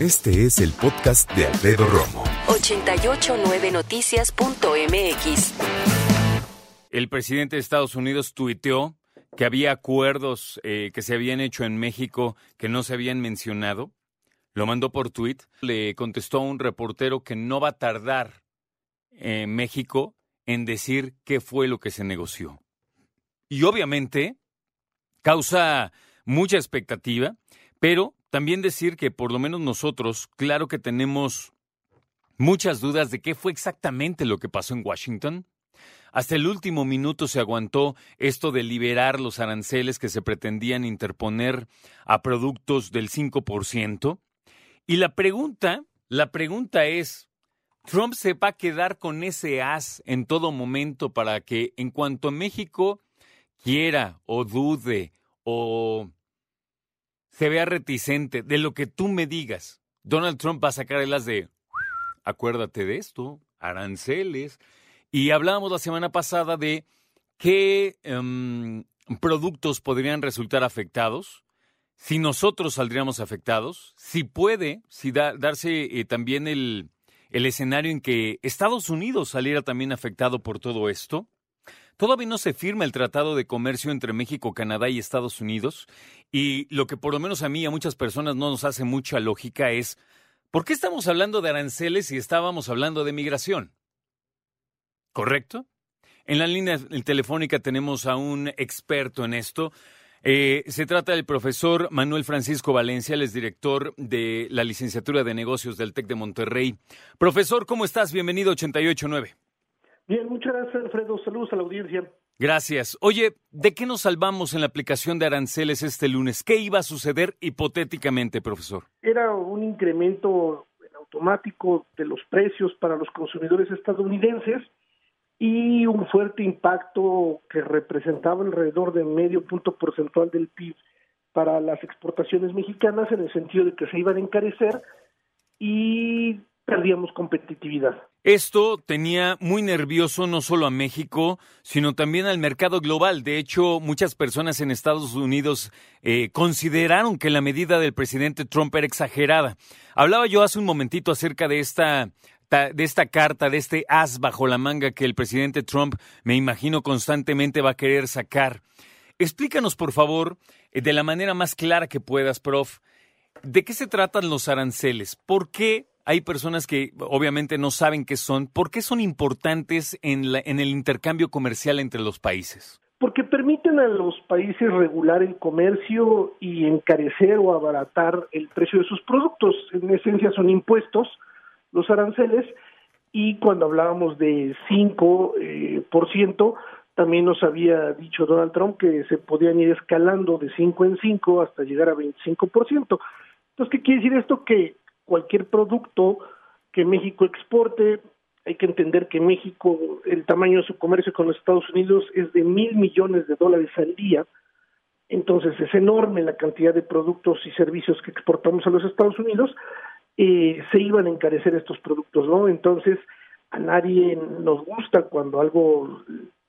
Este es el podcast de Alfredo Romo. 889noticias.mx. El presidente de Estados Unidos tuiteó que había acuerdos eh, que se habían hecho en México que no se habían mencionado. Lo mandó por tuit. Le contestó a un reportero que no va a tardar en México en decir qué fue lo que se negoció. Y obviamente causa mucha expectativa, pero también decir que por lo menos nosotros, claro que tenemos muchas dudas de qué fue exactamente lo que pasó en Washington. Hasta el último minuto se aguantó esto de liberar los aranceles que se pretendían interponer a productos del 5%. Y la pregunta, la pregunta es, ¿Trump se va a quedar con ese as en todo momento para que en cuanto México quiera o dude o se vea reticente de lo que tú me digas, Donald Trump va a sacar el as de, acuérdate de esto, aranceles, y hablábamos la semana pasada de qué um, productos podrían resultar afectados, si nosotros saldríamos afectados, si puede, si da, darse eh, también el, el escenario en que Estados Unidos saliera también afectado por todo esto. Todavía no se firma el Tratado de Comercio entre México, Canadá y Estados Unidos, y lo que por lo menos a mí y a muchas personas no nos hace mucha lógica es, ¿por qué estamos hablando de aranceles si estábamos hablando de migración? ¿Correcto? En la línea telefónica tenemos a un experto en esto. Eh, se trata del profesor Manuel Francisco Valencia, él es director de la licenciatura de negocios del TEC de Monterrey. Profesor, ¿cómo estás? Bienvenido a 889. Bien, muchas gracias, Alfredo. Saludos a la audiencia. Gracias. Oye, ¿de qué nos salvamos en la aplicación de aranceles este lunes? ¿Qué iba a suceder hipotéticamente, profesor? Era un incremento automático de los precios para los consumidores estadounidenses y un fuerte impacto que representaba alrededor de medio punto porcentual del PIB para las exportaciones mexicanas en el sentido de que se iban a encarecer y perdíamos competitividad. Esto tenía muy nervioso no solo a México, sino también al mercado global. De hecho, muchas personas en Estados Unidos eh, consideraron que la medida del presidente Trump era exagerada. Hablaba yo hace un momentito acerca de esta de esta carta, de este as bajo la manga que el presidente Trump, me imagino, constantemente va a querer sacar. Explícanos, por favor, eh, de la manera más clara que puedas, prof, ¿de qué se tratan los aranceles? ¿Por qué hay personas que obviamente no saben qué son? ¿Por qué son importantes en, la, en el intercambio comercial entre los países? Porque permiten a los países regular el comercio y encarecer o abaratar el precio de sus productos. En esencia son impuestos los aranceles y cuando hablábamos de 5%, eh, por ciento, también nos había dicho Donald Trump que se podían ir escalando de 5 en 5 hasta llegar a 25%. Entonces, ¿qué quiere decir esto? Que cualquier producto que México exporte, hay que entender que México, el tamaño de su comercio con los Estados Unidos es de mil millones de dólares al día, entonces es enorme la cantidad de productos y servicios que exportamos a los Estados Unidos, eh, se iban a encarecer estos productos, ¿no? Entonces, a nadie nos gusta cuando algo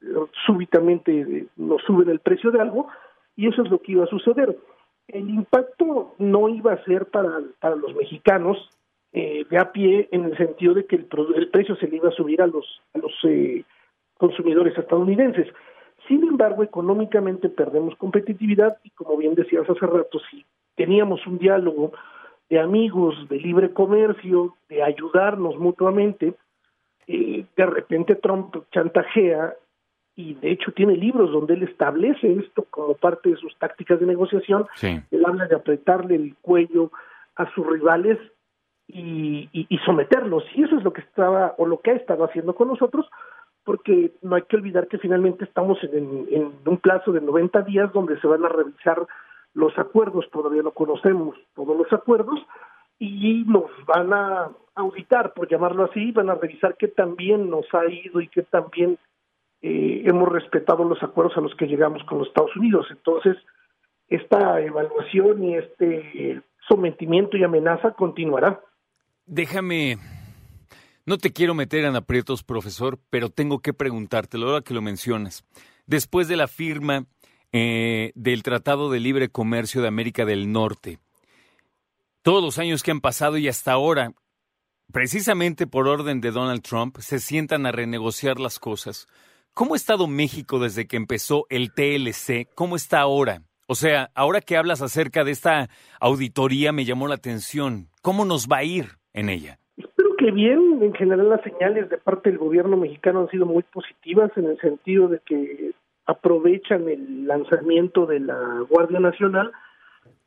eh, súbitamente eh, nos suben el precio de algo, y eso es lo que iba a suceder. El impacto no iba a ser para, para los mexicanos eh, de a pie en el sentido de que el, el, precio se le iba a subir a los, a los eh, consumidores estadounidenses. Sin embargo, económicamente perdemos competitividad y como bien decías hace rato, si teníamos un diálogo de amigos, de libre comercio, de ayudarnos mutuamente, eh, de repente Trump chantajea y de hecho tiene libros donde él establece esto como parte de sus tácticas de negociación. Él habla de apretarle el cuello a sus rivales y, y, someterlos. Y eso es lo que estaba o lo que ha estado haciendo con nosotros, porque no hay que olvidar que finalmente estamos en, en un plazo de 90 días donde se van a revisar los acuerdos, todavía no conocemos todos los acuerdos, y nos van a auditar, por llamarlo así, van a revisar qué también nos ha ido y qué también eh, hemos respetado los acuerdos a los que llegamos con los Estados Unidos. Entonces, esta evaluación y este sometimiento y amenaza continuará. Déjame, no te quiero meter en aprietos, profesor, pero tengo que preguntártelo ahora que lo mencionas. Después de la firma eh, del Tratado de Libre Comercio de América del Norte, todos los años que han pasado y hasta ahora, precisamente por orden de Donald Trump, se sientan a renegociar las cosas. ¿Cómo ha estado México desde que empezó el TLC? ¿Cómo está ahora? O sea, ahora que hablas acerca de esta auditoría me llamó la atención. ¿Cómo nos va a ir en ella? Espero que bien. En general las señales de parte del gobierno mexicano han sido muy positivas en el sentido de que aprovechan el lanzamiento de la Guardia Nacional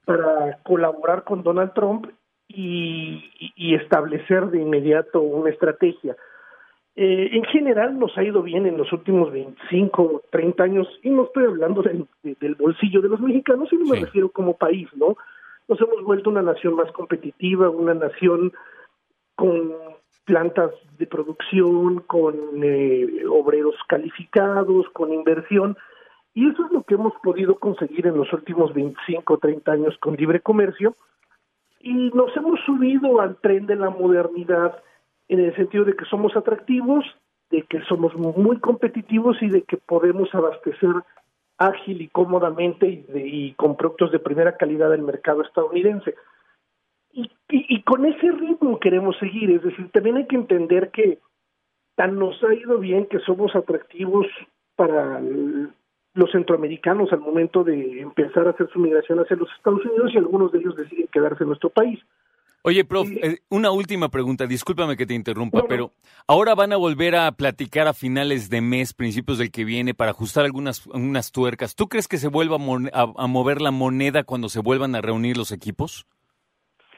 para colaborar con Donald Trump y, establecer de inmediato una estrategia. Eh, en general nos ha ido bien en los últimos 25 o 30 años, y no estoy hablando del, del bolsillo de los mexicanos, sino me refiero como país, ¿no? Nos hemos vuelto una nación más competitiva, una nación con plantas de producción, con eh, obreros calificados, con inversión, y eso es lo que hemos podido conseguir en los últimos 25 o 30 años con libre comercio, y nos hemos subido al tren de la modernidad, en el sentido de que somos atractivos, de que somos muy competitivos y de que podemos abastecer ágil y cómodamente y, con productos de primera calidad del mercado estadounidense. Y, y, con ese ritmo queremos seguir, es decir, también hay que entender que tan nos ha ido bien que somos atractivos para los centroamericanos al momento de empezar a hacer su migración hacia los Estados Unidos y algunos de ellos deciden quedarse en nuestro país. Oye, prof, eh, una última pregunta, discúlpame que te interrumpa, pero ahora van a volver a platicar a finales de mes, principios del que viene, para ajustar algunas unas tuercas. ¿Tú crees que se vuelva a, mover la moneda cuando se vuelvan a reunir los equipos?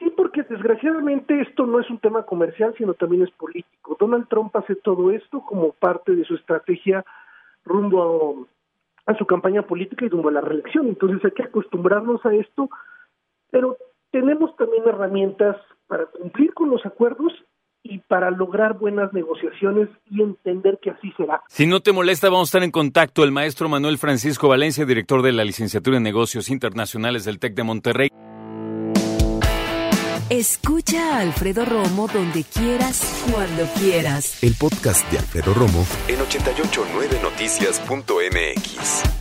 Sí, porque desgraciadamente esto no es un tema comercial, sino también es político. Donald Trump hace todo esto como parte de su estrategia rumbo a su campaña política y rumbo a la reelección. Entonces hay que acostumbrarnos a esto, pero tenemos también herramientas para cumplir con los acuerdos y para lograr buenas negociaciones y entender que así será. Si no te molesta, vamos a estar en contacto. El maestro Manuel Francisco Valencia, director de la licenciatura en negocios internacionales del TEC de Monterrey. Escucha a Alfredo Romo donde quieras, cuando quieras. El podcast de Alfredo Romo en 889noticias.mx.